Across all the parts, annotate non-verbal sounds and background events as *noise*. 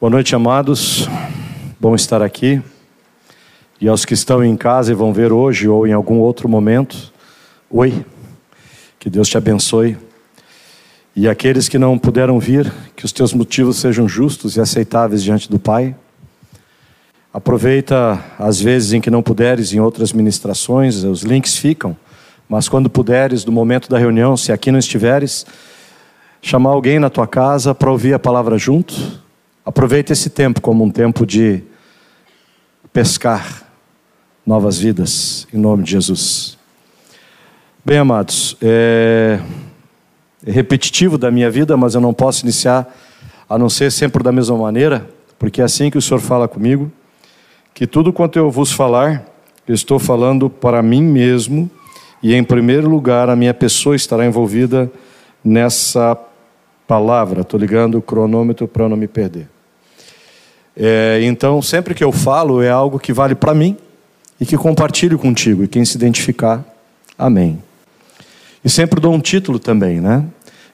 Boa noite, amados. Bom estar aqui. E aos que estão em casa e vão ver hoje ou em algum outro momento, oi. Que Deus te abençoe. E aqueles que não puderam vir, que os teus motivos sejam justos e aceitáveis diante do Pai. Aproveita as vezes em que não puderes em outras ministrações, os links ficam, mas quando puderes, do momento da reunião, se aqui não estiveres, chamar alguém na tua casa para ouvir a palavra junto Aproveite esse tempo como um tempo de pescar novas vidas, em nome de Jesus. Bem, amados, é, é repetitivo da minha vida, mas eu não posso iniciar a não ser sempre da mesma maneira, porque é assim que o Senhor fala comigo, que tudo quanto eu vos falar, eu estou falando para mim mesmo, e em primeiro lugar a minha pessoa estará envolvida nessa palavra. Estou ligando o cronômetro para não me perder. É, então, sempre que eu falo, é algo que vale para mim e que compartilho contigo. E quem se identificar, amém. E sempre dou um título também, né?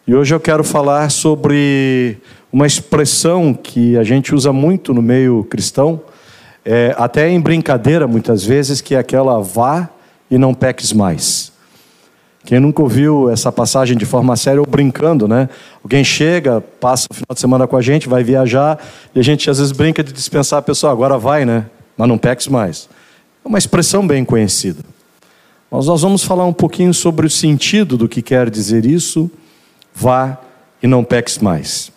E hoje eu quero falar sobre uma expressão que a gente usa muito no meio cristão, é, até em brincadeira muitas vezes, que é aquela vá e não peques mais. Quem nunca ouviu essa passagem de forma séria ou brincando, né? Alguém chega, passa o final de semana com a gente, vai viajar, e a gente às vezes brinca de dispensar a pessoa, agora vai, né? Mas não peques mais. É uma expressão bem conhecida. Mas nós vamos falar um pouquinho sobre o sentido do que quer dizer isso, vá e não peques mais.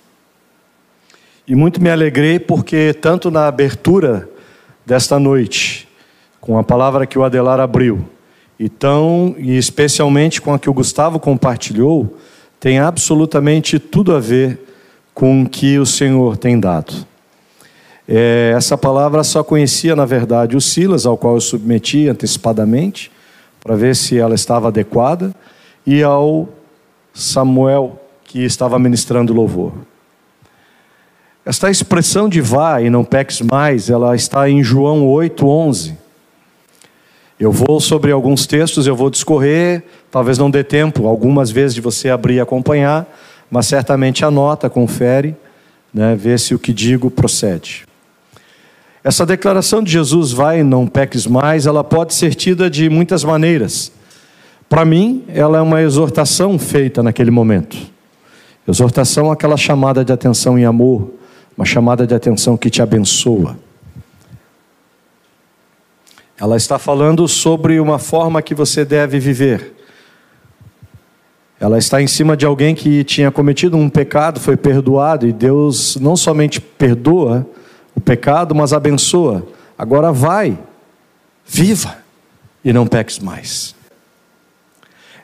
E muito me alegrei porque, tanto na abertura desta noite, com a palavra que o Adelar abriu, então, e especialmente com a que o Gustavo compartilhou, tem absolutamente tudo a ver com o que o Senhor tem dado. É, essa palavra só conhecia, na verdade, o Silas, ao qual eu submeti antecipadamente, para ver se ela estava adequada, e ao Samuel, que estava ministrando louvor. Esta expressão de vá e não peques mais, ela está em João 8, 11. Eu vou sobre alguns textos, eu vou discorrer, talvez não dê tempo algumas vezes de você abrir e acompanhar, mas certamente anota, confere, né, vê se o que digo procede. Essa declaração de Jesus, vai, não peques mais, ela pode ser tida de muitas maneiras. Para mim, ela é uma exortação feita naquele momento. Exortação, aquela chamada de atenção em amor, uma chamada de atenção que te abençoa. Ela está falando sobre uma forma que você deve viver. Ela está em cima de alguém que tinha cometido um pecado, foi perdoado, e Deus não somente perdoa o pecado, mas abençoa. Agora vai, viva e não peques mais.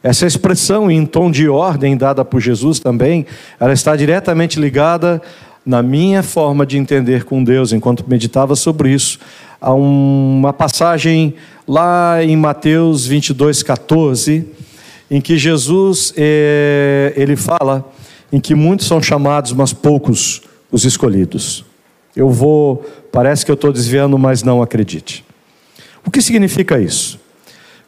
Essa expressão em tom de ordem dada por Jesus também, ela está diretamente ligada na minha forma de entender com Deus, enquanto meditava sobre isso, Há uma passagem lá em Mateus 22, 14, em que Jesus é, ele fala em que muitos são chamados, mas poucos os escolhidos. Eu vou, parece que eu estou desviando, mas não acredite. O que significa isso?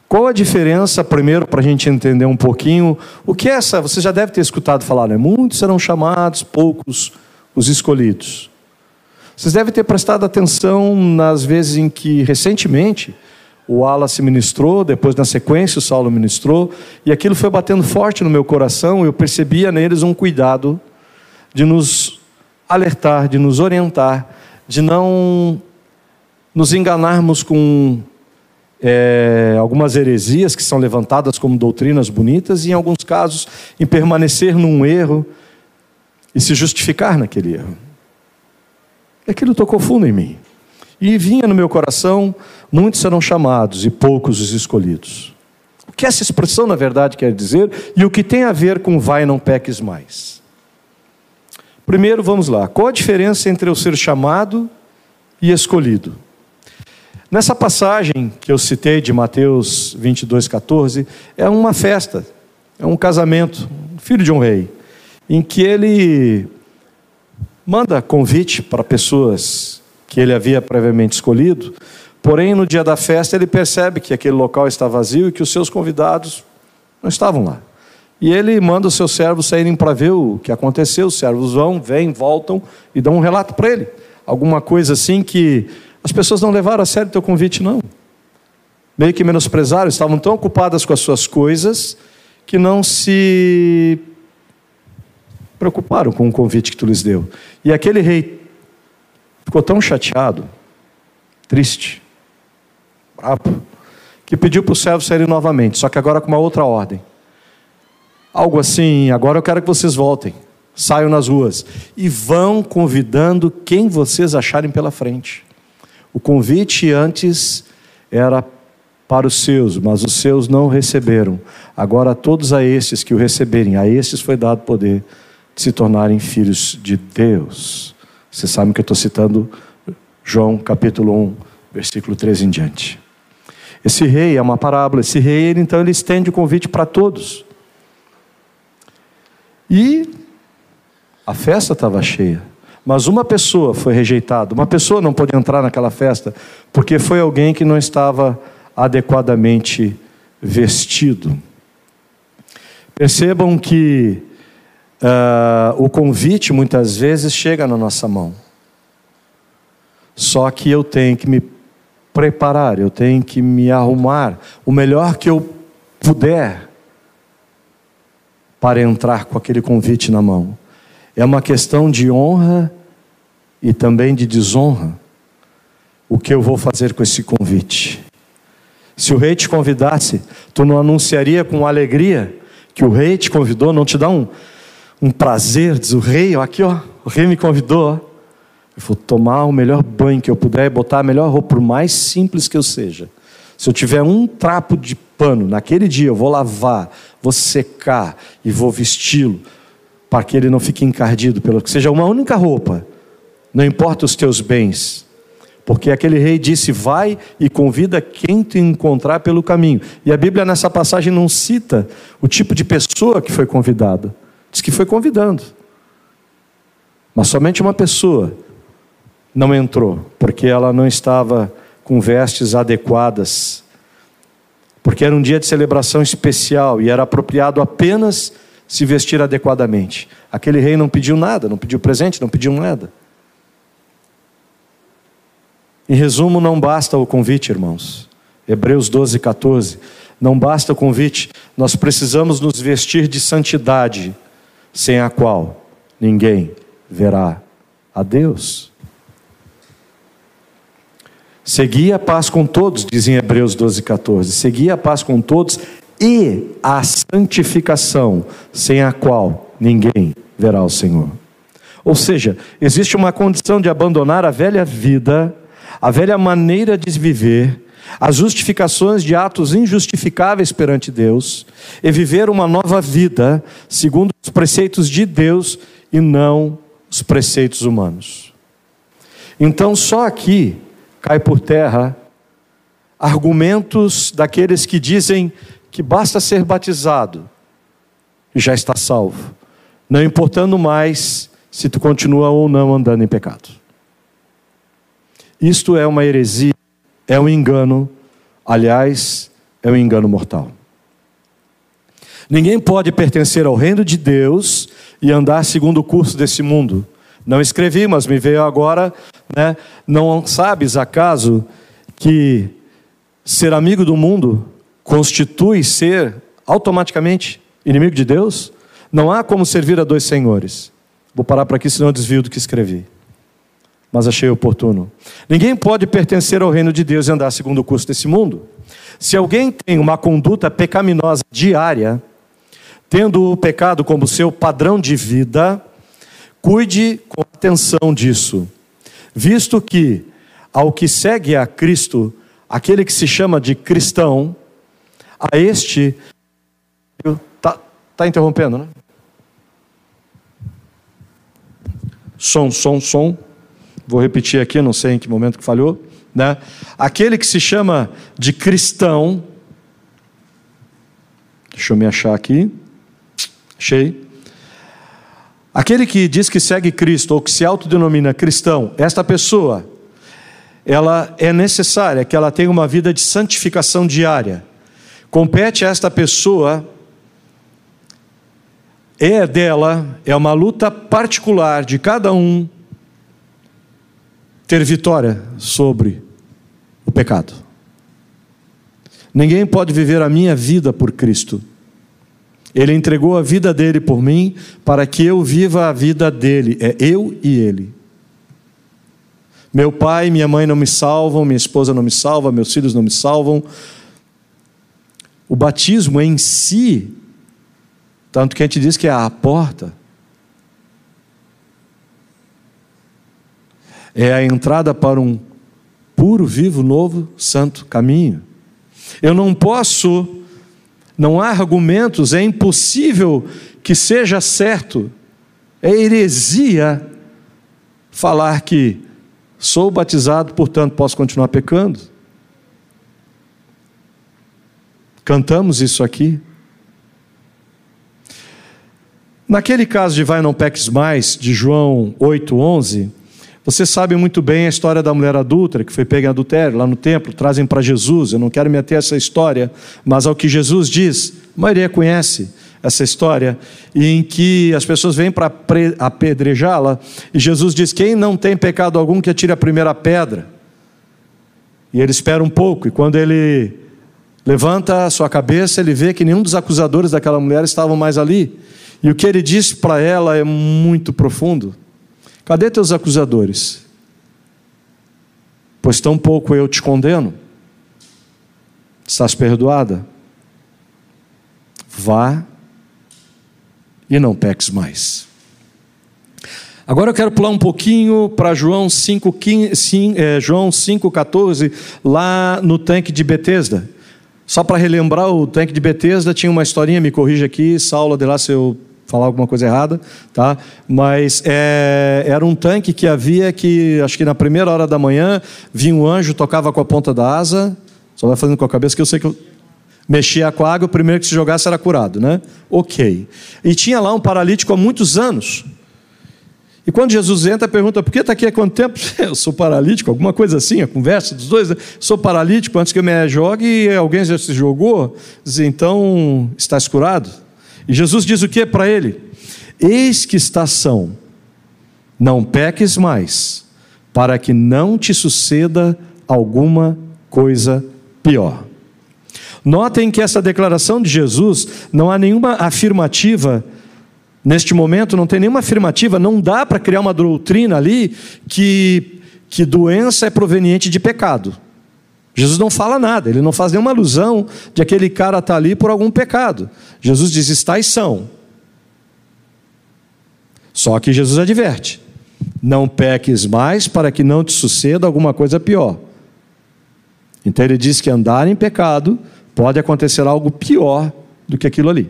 Qual a diferença, primeiro, para a gente entender um pouquinho, o que é essa? Você já deve ter escutado falar, né? Muitos serão chamados, poucos os escolhidos. Vocês devem ter prestado atenção nas vezes em que, recentemente, o Wallace ministrou, depois na sequência o Saulo ministrou, e aquilo foi batendo forte no meu coração, eu percebia neles um cuidado de nos alertar, de nos orientar, de não nos enganarmos com é, algumas heresias que são levantadas como doutrinas bonitas, e em alguns casos em permanecer num erro e se justificar naquele erro aquilo tocou fundo em mim. E vinha no meu coração: muitos serão chamados e poucos os escolhidos. O que essa expressão, na verdade, quer dizer e o que tem a ver com vai não peques mais? Primeiro, vamos lá. Qual a diferença entre o ser chamado e escolhido? Nessa passagem que eu citei de Mateus 22, 14, é uma festa, é um casamento, filho de um rei, em que ele manda convite para pessoas que ele havia previamente escolhido, porém no dia da festa ele percebe que aquele local está vazio e que os seus convidados não estavam lá. E ele manda os seus servos saírem para ver o que aconteceu. Os servos vão, vêm, voltam e dão um relato para ele. alguma coisa assim que as pessoas não levaram a sério o teu convite, não. Meio que menosprezaram, estavam tão ocupadas com as suas coisas que não se preocuparam com o convite que tu lhes deu. E aquele rei ficou tão chateado, triste, bravo, que pediu para os servos saírem novamente, só que agora com uma outra ordem. Algo assim, agora eu quero que vocês voltem, saiam nas ruas e vão convidando quem vocês acharem pela frente. O convite antes era para os seus, mas os seus não receberam. Agora, todos a estes que o receberem, a estes foi dado poder de se tornarem filhos de Deus. Vocês sabem que eu estou citando João capítulo 1, versículo 13 em diante. Esse rei é uma parábola, esse rei, então, ele estende o convite para todos. E a festa estava cheia. Mas uma pessoa foi rejeitada, uma pessoa não pôde entrar naquela festa, porque foi alguém que não estava adequadamente vestido. Percebam que uh, o convite muitas vezes chega na nossa mão. Só que eu tenho que me preparar, eu tenho que me arrumar o melhor que eu puder para entrar com aquele convite na mão. É uma questão de honra e também de desonra. O que eu vou fazer com esse convite? Se o rei te convidasse, tu não anunciaria com alegria que o rei te convidou? Não te dá um, um prazer? Diz o rei, ó, aqui ó, o rei me convidou. Eu vou tomar o melhor banho que eu puder e botar a melhor roupa, por mais simples que eu seja. Se eu tiver um trapo de pano, naquele dia eu vou lavar, vou secar e vou vesti-lo, para que ele não fique encardido, pelo que seja uma única roupa, não importa os teus bens, porque aquele rei disse: Vai e convida quem te encontrar pelo caminho. E a Bíblia nessa passagem não cita o tipo de pessoa que foi convidada, diz que foi convidando, mas somente uma pessoa não entrou, porque ela não estava com vestes adequadas, porque era um dia de celebração especial e era apropriado apenas se vestir adequadamente. Aquele rei não pediu nada, não pediu presente, não pediu nada. Em resumo, não basta o convite, irmãos. Hebreus 12, 14. Não basta o convite, nós precisamos nos vestir de santidade, sem a qual ninguém verá a Deus. Segui a paz com todos, diz em Hebreus 12, 14. Segui a paz com todos e a santificação, sem a qual ninguém verá o Senhor. Ou seja, existe uma condição de abandonar a velha vida, a velha maneira de viver, as justificações de atos injustificáveis perante Deus, e viver uma nova vida segundo os preceitos de Deus e não os preceitos humanos. Então, só aqui cai por terra argumentos daqueles que dizem que basta ser batizado e já está salvo, não importando mais se tu continua ou não andando em pecado. Isto é uma heresia, é um engano, aliás, é um engano mortal. Ninguém pode pertencer ao reino de Deus e andar segundo o curso desse mundo. Não escrevi, mas me veio agora, né? Não sabes acaso que ser amigo do mundo constitui ser automaticamente inimigo de Deus? Não há como servir a dois senhores. Vou parar por aqui, senão eu desvio do que escrevi. Mas achei oportuno. Ninguém pode pertencer ao reino de Deus e andar segundo o curso desse mundo. Se alguém tem uma conduta pecaminosa diária, tendo o pecado como seu padrão de vida, cuide com atenção disso, visto que ao que segue a Cristo, aquele que se chama de cristão, a este. Está tá interrompendo, né? Som, som, som. Vou repetir aqui, não sei em que momento que falhou. Né? Aquele que se chama de cristão. Deixa eu me achar aqui. Achei. Aquele que diz que segue Cristo ou que se autodenomina cristão, esta pessoa, ela é necessária que ela tenha uma vida de santificação diária. Compete a esta pessoa, é dela, é uma luta particular de cada um ter vitória sobre o pecado. Ninguém pode viver a minha vida por Cristo. Ele entregou a vida dele por mim para que eu viva a vida dele. É eu e ele. Meu pai e minha mãe não me salvam, minha esposa não me salva, meus filhos não me salvam. O batismo em si, tanto que a gente diz que é a porta, é a entrada para um puro, vivo, novo, santo caminho. Eu não posso, não há argumentos, é impossível que seja certo, é heresia falar que sou batizado, portanto posso continuar pecando. Cantamos isso aqui. Naquele caso de Vai Não Peques Mais, de João 8,11, você sabe muito bem a história da mulher adulta que foi pega em adultério lá no templo, trazem para Jesus. Eu não quero me ater a essa história, mas ao que Jesus diz, a maioria conhece essa história, em que as pessoas vêm para apedrejá-la, e Jesus diz: Quem não tem pecado algum, que atire a primeira pedra. E ele espera um pouco, e quando ele levanta a sua cabeça, ele vê que nenhum dos acusadores daquela mulher estavam mais ali. E o que ele diz para ela é muito profundo. Cadê teus acusadores? Pois tão pouco eu te condeno. Estás perdoada? Vá e não peques mais. Agora eu quero pular um pouquinho para João 5,14, é, João 5, lá no tanque de Betesda. Só para relembrar, o tanque de Betesda tinha uma historinha, me corrija aqui, Saulo, de lá se eu falar alguma coisa errada, tá? Mas é, era um tanque que havia que, acho que na primeira hora da manhã, vinha um anjo, tocava com a ponta da asa, só vai fazendo com a cabeça que eu sei que eu mexia com a água, o primeiro que se jogasse era curado, né? Ok. E tinha lá um paralítico há muitos anos. E quando Jesus entra, pergunta: por que está aqui há quanto tempo? *laughs* Eu sou paralítico, alguma coisa assim, a conversa dos dois. Né? Sou paralítico antes que eu me jogue, alguém já se jogou, diz, então estás curado? E Jesus diz o que para ele? Eis que estação, não peques mais, para que não te suceda alguma coisa pior. Notem que essa declaração de Jesus não há nenhuma afirmativa neste momento, não tem nenhuma afirmativa, não dá para criar uma doutrina ali que, que doença é proveniente de pecado. Jesus não fala nada, ele não faz nenhuma alusão de aquele cara estar tá ali por algum pecado. Jesus diz: estáis são. Só que Jesus adverte: não peques mais para que não te suceda alguma coisa pior. Então ele diz que andar em pecado pode acontecer algo pior do que aquilo ali.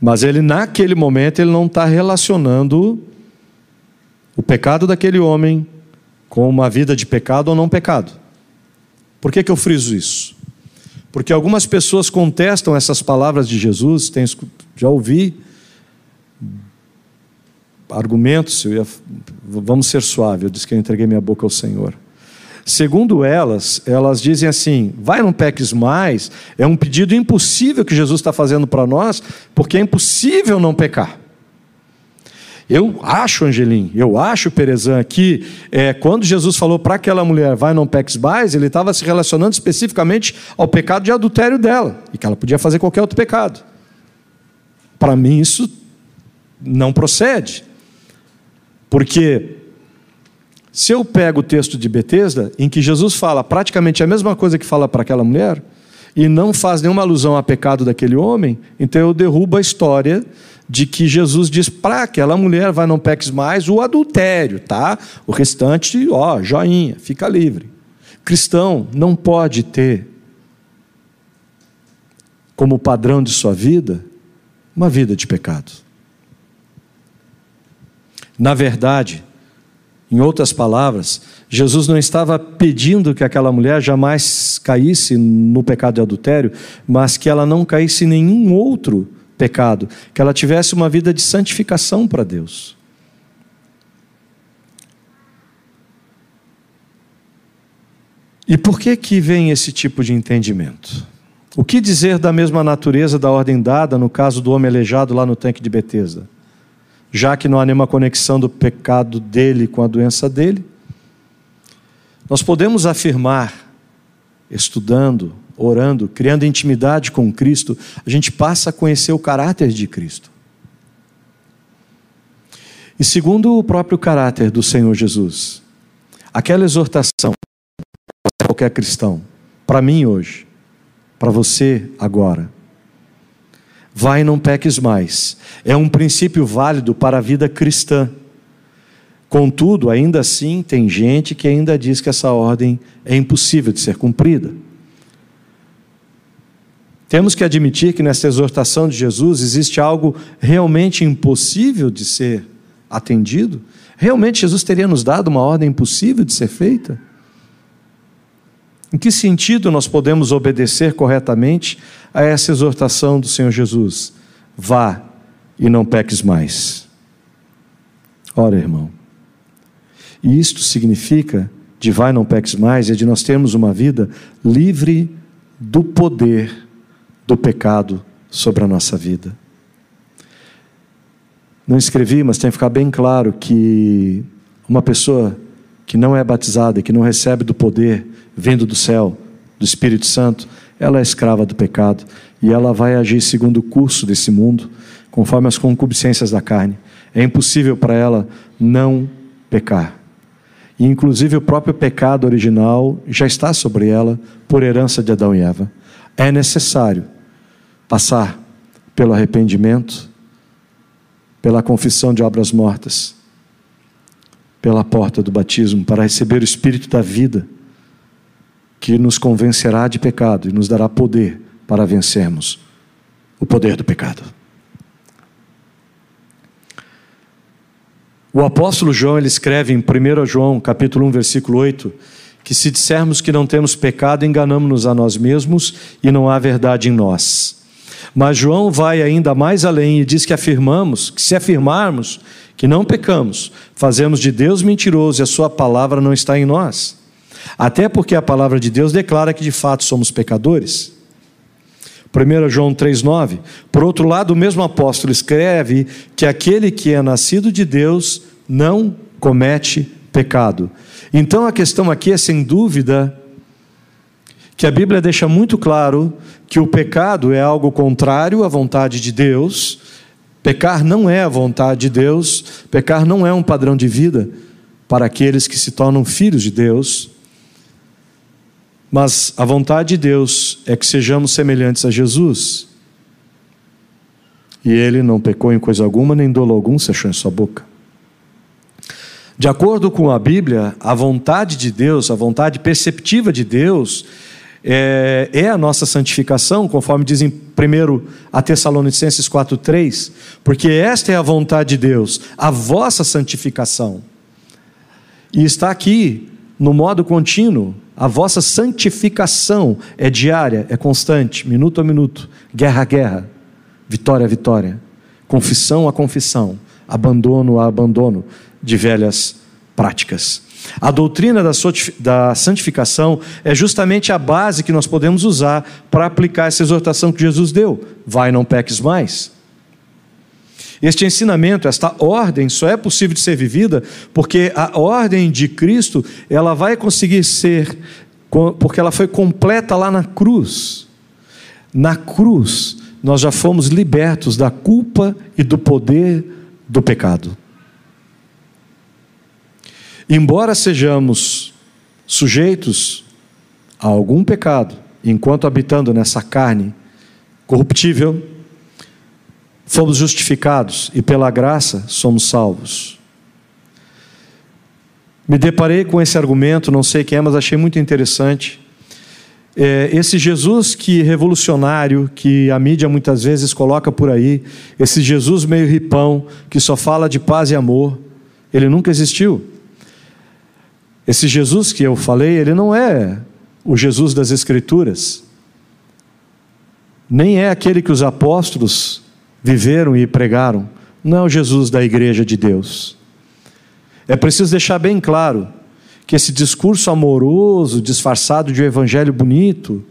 Mas ele, naquele momento, ele não está relacionando o pecado daquele homem com uma vida de pecado ou não pecado. Por que, que eu friso isso? Porque algumas pessoas contestam essas palavras de Jesus, tem, já ouvi argumentos, ia, vamos ser suave, eu disse que eu entreguei minha boca ao Senhor. Segundo elas, elas dizem assim: vai, não peques mais, é um pedido impossível que Jesus está fazendo para nós, porque é impossível não pecar. Eu acho, Angelim, eu acho, Perezan, que é, quando Jesus falou para aquela mulher, vai, não peques mais, ele estava se relacionando especificamente ao pecado de adultério dela, e que ela podia fazer qualquer outro pecado. Para mim, isso não procede. Porque se eu pego o texto de Betesda, em que Jesus fala praticamente a mesma coisa que fala para aquela mulher, e não faz nenhuma alusão ao pecado daquele homem, então eu derrubo a história de que Jesus diz para aquela mulher, vai não peques mais, o adultério, tá? O restante, ó, joinha, fica livre. cristão não pode ter como padrão de sua vida uma vida de pecado. Na verdade, em outras palavras, Jesus não estava pedindo que aquela mulher jamais caísse no pecado de adultério, mas que ela não caísse em nenhum outro pecado, que ela tivesse uma vida de santificação para Deus. E por que que vem esse tipo de entendimento? O que dizer da mesma natureza da ordem dada no caso do homem aleijado lá no tanque de Betesda? já que não há nenhuma conexão do pecado dele com a doença dele. Nós podemos afirmar, estudando, orando, criando intimidade com Cristo, a gente passa a conhecer o caráter de Cristo. E segundo o próprio caráter do Senhor Jesus, aquela exortação para qualquer cristão, para mim hoje, para você agora, vai e não peques mais, é um princípio válido para a vida cristã. Contudo, ainda assim, tem gente que ainda diz que essa ordem é impossível de ser cumprida. Temos que admitir que nessa exortação de Jesus existe algo realmente impossível de ser atendido? Realmente Jesus teria nos dado uma ordem impossível de ser feita? Em que sentido nós podemos obedecer corretamente a essa exortação do Senhor Jesus? Vá e não peques mais. Ora, irmão, e isto significa de vai não peques mais, é de nós termos uma vida livre do poder do pecado sobre a nossa vida. Não escrevi, mas tem que ficar bem claro que uma pessoa que não é batizada que não recebe do poder vindo do céu, do Espírito Santo, ela é escrava do pecado e ela vai agir segundo o curso desse mundo, conforme as concupiscências da carne. É impossível para ela não pecar. E inclusive o próprio pecado original já está sobre ela por herança de Adão e Eva. É necessário passar pelo arrependimento pela confissão de obras mortas, pela porta do batismo, para receber o Espírito da vida, que nos convencerá de pecado e nos dará poder para vencermos o poder do pecado. O apóstolo João ele escreve em 1 João, capítulo 1, versículo 8, que se dissermos que não temos pecado, enganamos-nos a nós mesmos e não há verdade em nós. Mas João vai ainda mais além e diz que afirmamos, que se afirmarmos que não pecamos, fazemos de Deus mentiroso e a sua palavra não está em nós. Até porque a palavra de Deus declara que de fato somos pecadores. 1 João 3,9. Por outro lado, o mesmo apóstolo escreve que aquele que é nascido de Deus não comete pecado. Então a questão aqui é, sem dúvida, que a Bíblia deixa muito claro que o pecado é algo contrário à vontade de Deus. Pecar não é a vontade de Deus, pecar não é um padrão de vida para aqueles que se tornam filhos de Deus. Mas a vontade de Deus é que sejamos semelhantes a Jesus. E ele não pecou em coisa alguma, nem dolo algum se achou em sua boca. De acordo com a Bíblia, a vontade de Deus, a vontade perceptiva de Deus, é, é a nossa santificação, conforme dizem primeiro a Tessalonicenses 4,3, porque esta é a vontade de Deus, a vossa santificação. E está aqui no modo contínuo, a vossa santificação é diária, é constante, minuto a minuto, guerra a guerra, vitória a vitória, confissão a confissão, abandono a abandono de velhas práticas. A doutrina da santificação é justamente a base que nós podemos usar para aplicar essa exortação que Jesus deu: vai, não peques mais. Este ensinamento, esta ordem, só é possível de ser vivida porque a ordem de Cristo ela vai conseguir ser, porque ela foi completa lá na cruz. Na cruz, nós já fomos libertos da culpa e do poder do pecado. Embora sejamos sujeitos a algum pecado, enquanto habitando nessa carne corruptível, fomos justificados e pela graça somos salvos. Me deparei com esse argumento, não sei quem é, mas achei muito interessante. É, esse Jesus que revolucionário, que a mídia muitas vezes coloca por aí, esse Jesus meio ripão, que só fala de paz e amor, ele nunca existiu. Esse Jesus que eu falei, ele não é o Jesus das Escrituras, nem é aquele que os apóstolos viveram e pregaram, não é o Jesus da igreja de Deus. É preciso deixar bem claro que esse discurso amoroso, disfarçado de um evangelho bonito,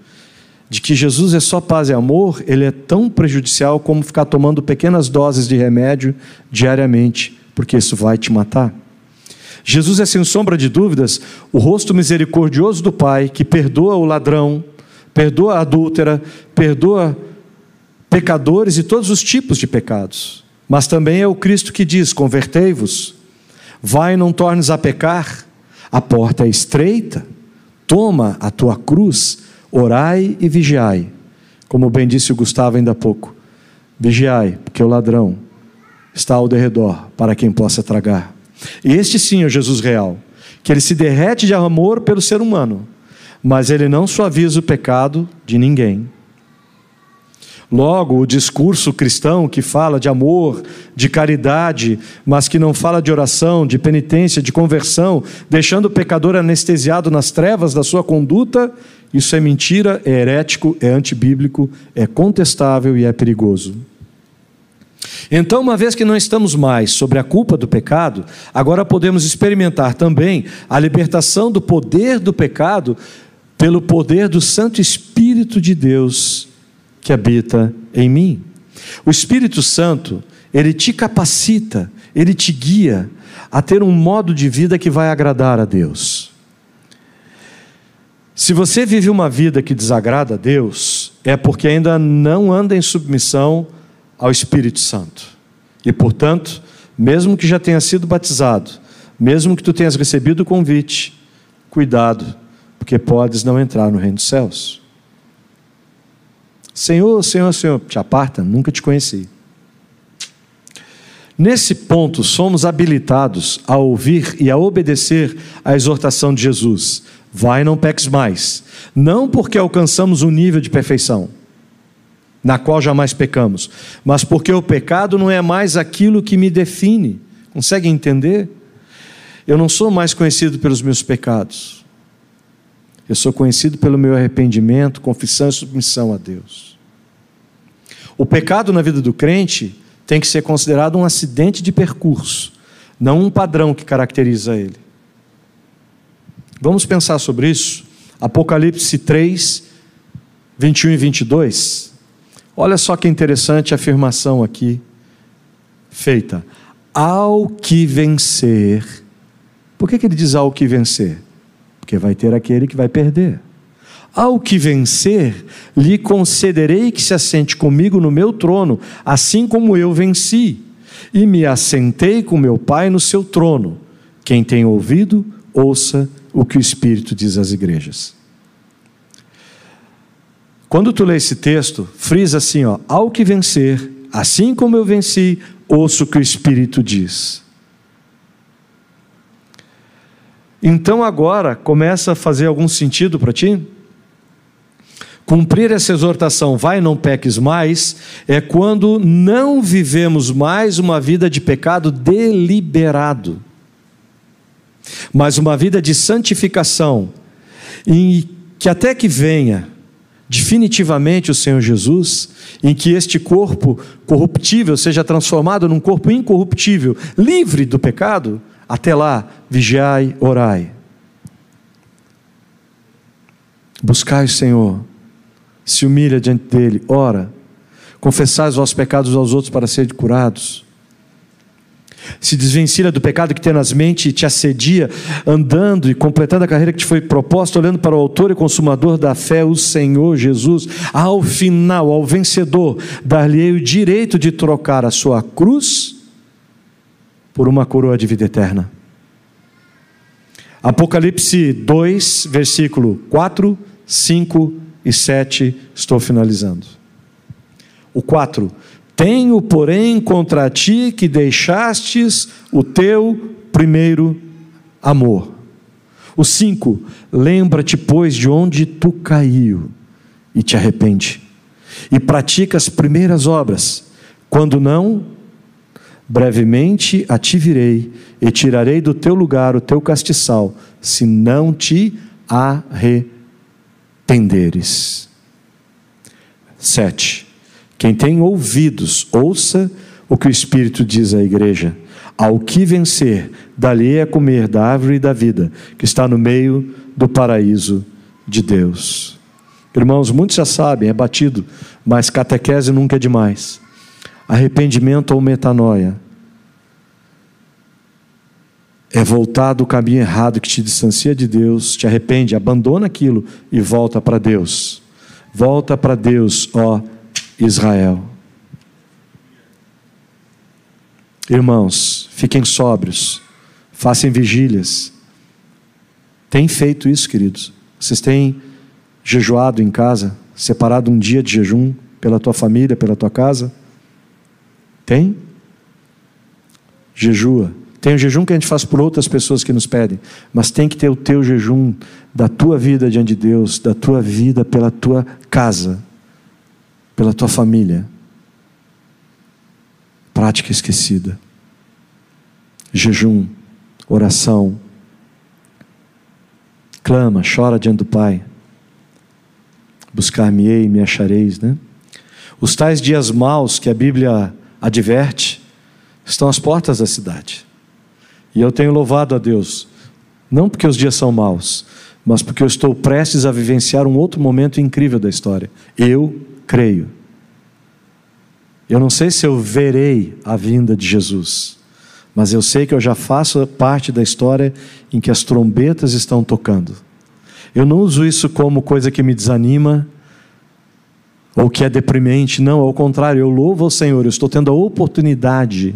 de que Jesus é só paz e amor, ele é tão prejudicial como ficar tomando pequenas doses de remédio diariamente, porque isso vai te matar. Jesus é, sem sombra de dúvidas, o rosto misericordioso do Pai que perdoa o ladrão, perdoa a adúltera, perdoa pecadores e todos os tipos de pecados. Mas também é o Cristo que diz: convertei-vos, vai, não tornes a pecar, a porta é estreita, toma a tua cruz Orai e vigiai. Como bem disse o Gustavo ainda há pouco. Vigiai, porque o ladrão está ao derredor para quem possa tragar. Este sim é o Jesus real, que ele se derrete de amor pelo ser humano, mas ele não suaviza o pecado de ninguém. Logo, o discurso cristão que fala de amor, de caridade, mas que não fala de oração, de penitência, de conversão, deixando o pecador anestesiado nas trevas da sua conduta, isso é mentira, é herético, é antibíblico, é contestável e é perigoso. Então, uma vez que não estamos mais sobre a culpa do pecado, agora podemos experimentar também a libertação do poder do pecado pelo poder do Santo Espírito de Deus que habita em mim. O Espírito Santo, ele te capacita, ele te guia a ter um modo de vida que vai agradar a Deus. Se você vive uma vida que desagrada a Deus, é porque ainda não anda em submissão ao Espírito Santo. E, portanto, mesmo que já tenha sido batizado, mesmo que tu tenhas recebido o convite, cuidado, porque podes não entrar no reino dos céus. Senhor, Senhor, Senhor, te aparta, nunca te conheci. Nesse ponto, somos habilitados a ouvir e a obedecer à exortação de Jesus. Vai, não peques mais. Não porque alcançamos um nível de perfeição, na qual jamais pecamos, mas porque o pecado não é mais aquilo que me define. Consegue entender? Eu não sou mais conhecido pelos meus pecados. Eu sou conhecido pelo meu arrependimento, confissão e submissão a Deus. O pecado na vida do crente tem que ser considerado um acidente de percurso, não um padrão que caracteriza ele. Vamos pensar sobre isso? Apocalipse 3, 21 e 22. Olha só que interessante a afirmação aqui feita. Ao que vencer. Por que, que ele diz ao que vencer? Porque vai ter aquele que vai perder. Ao que vencer, lhe concederei que se assente comigo no meu trono, assim como eu venci, e me assentei com meu Pai no seu trono. Quem tem ouvido, ouça o que o Espírito diz às igrejas. Quando tu lê esse texto, frisa assim, ó, ao que vencer, assim como eu venci, ouço o que o Espírito diz. Então agora começa a fazer algum sentido para ti? Cumprir essa exortação, vai não peques mais, é quando não vivemos mais uma vida de pecado deliberado mas uma vida de santificação, em que até que venha definitivamente o Senhor Jesus, em que este corpo corruptível seja transformado num corpo incorruptível, livre do pecado, até lá, vigiai, orai. Buscai o Senhor, se humilha diante dele, ora, confessai os vossos pecados aos outros para serem curados se desvencilha do pecado que tenazmente te assedia, andando e completando a carreira que te foi proposta, olhando para o autor e consumador da fé, o Senhor Jesus. Ao final, ao vencedor, dar-lhe o direito de trocar a sua cruz por uma coroa de vida eterna. Apocalipse 2, versículo 4, 5 e 7, estou finalizando. O 4 tenho, porém, contra ti que deixastes o teu primeiro amor. O cinco, lembra-te, pois, de onde tu caiu e te arrepende. E pratica as primeiras obras. Quando não, brevemente a ti virei e tirarei do teu lugar o teu castiçal, se não te arrependeres. Sete. Quem tem ouvidos, ouça o que o Espírito diz à igreja. Ao que vencer, dali é comer da árvore da vida, que está no meio do paraíso de Deus. Irmãos, muitos já sabem, é batido, mas catequese nunca é demais. Arrependimento ou metanoia é voltar do caminho errado que te distancia de Deus, te arrepende, abandona aquilo e volta para Deus. Volta para Deus, ó Israel. Irmãos, fiquem sóbrios, façam vigílias. Tem feito isso, queridos? Vocês têm jejuado em casa, separado um dia de jejum pela tua família, pela tua casa? Tem? Jejua. Tem o jejum que a gente faz por outras pessoas que nos pedem, mas tem que ter o teu jejum da tua vida diante de Deus, da tua vida pela tua casa, pela tua família. Prática esquecida. Jejum, oração. Clama, chora diante do Pai. Buscar-me-ei me achareis, né? Os tais dias maus que a Bíblia adverte estão às portas da cidade. E eu tenho louvado a Deus, não porque os dias são maus, mas porque eu estou prestes a vivenciar um outro momento incrível da história. Eu creio. Eu não sei se eu verei a vinda de Jesus, mas eu sei que eu já faço parte da história em que as trombetas estão tocando. Eu não uso isso como coisa que me desanima ou que é deprimente, não, ao contrário, eu louvo ao Senhor, eu estou tendo a oportunidade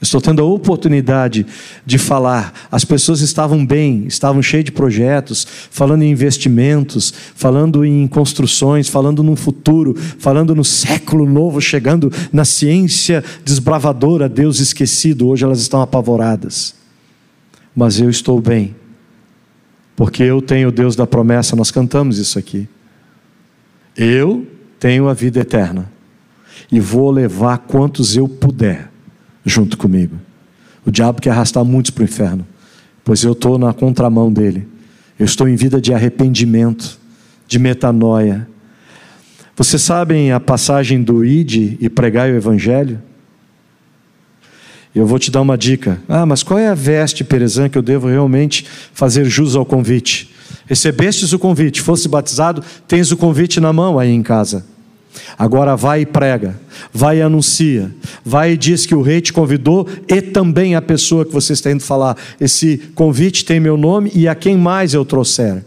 Estou tendo a oportunidade de falar. As pessoas estavam bem, estavam cheias de projetos, falando em investimentos, falando em construções, falando no futuro, falando no século novo, chegando na ciência desbravadora, Deus esquecido. Hoje elas estão apavoradas. Mas eu estou bem, porque eu tenho o Deus da promessa, nós cantamos isso aqui. Eu tenho a vida eterna e vou levar quantos eu puder junto comigo. O diabo quer arrastar muitos para o inferno, pois eu estou na contramão dele. Eu estou em vida de arrependimento, de metanoia. Vocês sabem a passagem do ide e pregai o evangelho? Eu vou te dar uma dica. Ah, mas qual é a veste, Perezan, que eu devo realmente fazer jus ao convite? Recebestes o convite, fosse batizado, tens o convite na mão aí em casa. Agora vai e prega, vai e anuncia, vai e diz que o rei te convidou e também a pessoa que você está indo falar. Esse convite tem meu nome e a quem mais eu trouxer.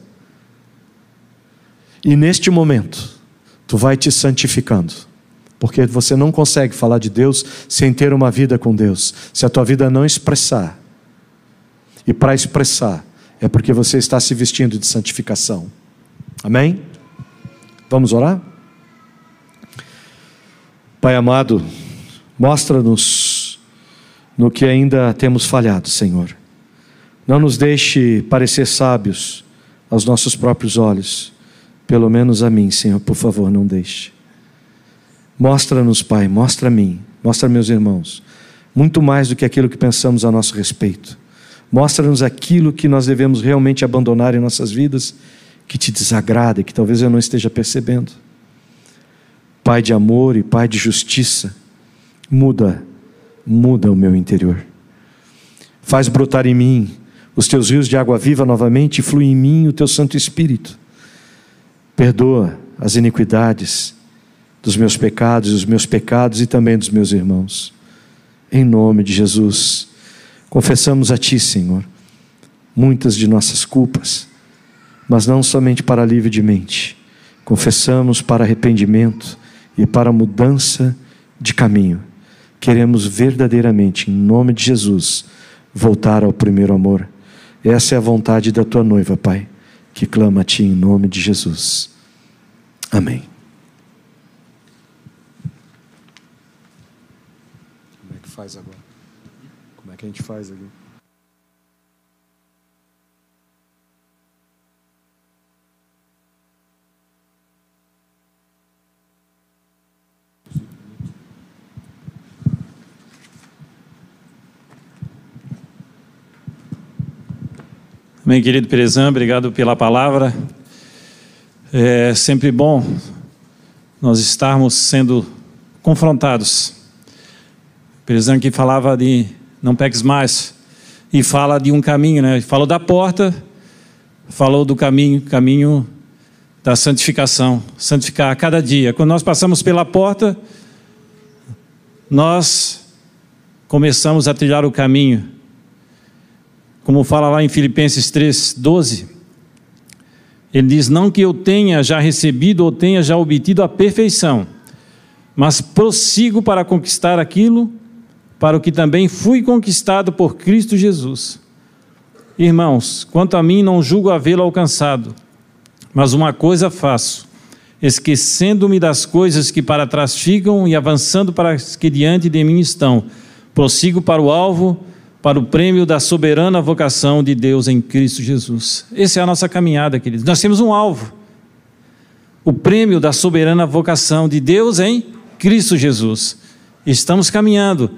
E neste momento, tu vai te santificando, porque você não consegue falar de Deus sem ter uma vida com Deus, se a tua vida não expressar. E para expressar, é porque você está se vestindo de santificação. Amém? Vamos orar? Pai amado, mostra-nos no que ainda temos falhado, Senhor. Não nos deixe parecer sábios aos nossos próprios olhos, pelo menos a mim, Senhor, por favor, não deixe. Mostra-nos, Pai, mostra a mim, mostra meus irmãos, muito mais do que aquilo que pensamos a nosso respeito. Mostra-nos aquilo que nós devemos realmente abandonar em nossas vidas, que te desagrada e que talvez eu não esteja percebendo. Pai de amor e Pai de justiça, muda, muda o meu interior. Faz brotar em mim os teus rios de água viva novamente e flui em mim o teu Santo Espírito. Perdoa as iniquidades dos meus pecados, os meus pecados e também dos meus irmãos. Em nome de Jesus, confessamos a Ti, Senhor, muitas de nossas culpas, mas não somente para alívio de mente, confessamos para arrependimento e para mudança de caminho. Queremos verdadeiramente, em nome de Jesus, voltar ao primeiro amor. Essa é a vontade da tua noiva, Pai, que clama a Ti em nome de Jesus. Amém. Como é que faz agora? Como é que a gente faz aqui? Bem, querido Perezan, obrigado pela palavra. É sempre bom nós estarmos sendo confrontados. Perezan que falava de não peques mais e fala de um caminho, né? Falou da porta, falou do caminho, caminho da santificação, santificar a cada dia. Quando nós passamos pela porta, nós começamos a trilhar o caminho. Como fala lá em Filipenses 3, 12, ele diz: Não que eu tenha já recebido ou tenha já obtido a perfeição, mas prossigo para conquistar aquilo para o que também fui conquistado por Cristo Jesus. Irmãos, quanto a mim, não julgo havê-lo alcançado, mas uma coisa faço, esquecendo-me das coisas que para trás ficam e avançando para as que diante de mim estão, prossigo para o alvo, para o prêmio da soberana vocação de Deus em Cristo Jesus. Essa é a nossa caminhada, queridos. Nós temos um alvo. O prêmio da soberana vocação de Deus em Cristo Jesus. Estamos caminhando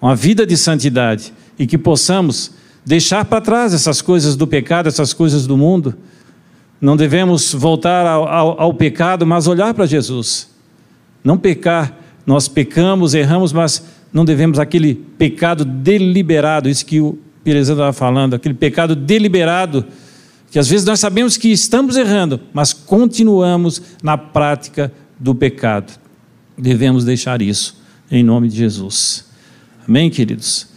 uma vida de santidade e que possamos deixar para trás essas coisas do pecado, essas coisas do mundo. Não devemos voltar ao, ao, ao pecado, mas olhar para Jesus. Não pecar, nós pecamos, erramos, mas não devemos aquele pecado deliberado, isso que o Pirezano estava falando, aquele pecado deliberado, que às vezes nós sabemos que estamos errando, mas continuamos na prática do pecado. Devemos deixar isso, em nome de Jesus. Amém, queridos?